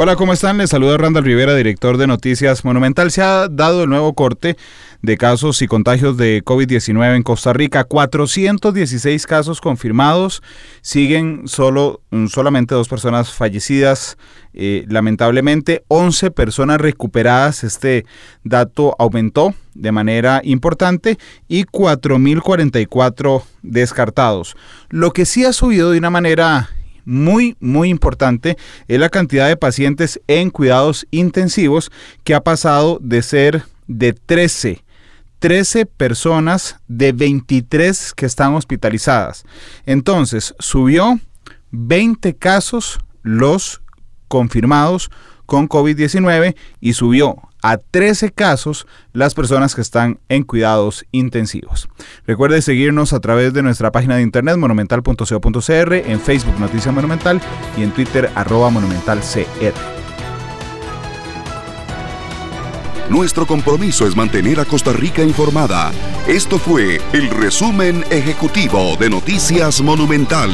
Hola, ¿cómo están? Les saluda Randall Rivera, director de Noticias Monumental. Se ha dado el nuevo corte de casos y contagios de COVID-19 en Costa Rica. 416 casos confirmados. Siguen solo, mm, solamente dos personas fallecidas. Eh, lamentablemente, 11 personas recuperadas. Este dato aumentó de manera importante y 4.044 descartados. Lo que sí ha subido de una manera muy, muy importante es la cantidad de pacientes en cuidados intensivos que ha pasado de ser de 13 13 personas de 23 que están hospitalizadas. Entonces, subió 20 casos los confirmados con COVID-19 y subió a 13 casos las personas que están en cuidados intensivos. Recuerde seguirnos a través de nuestra página de internet monumental.co.cr, en Facebook Noticia Monumental y en Twitter arroba monumentalcr. Nuestro compromiso es mantener a Costa Rica informada. Esto fue el resumen ejecutivo de Noticias Monumental.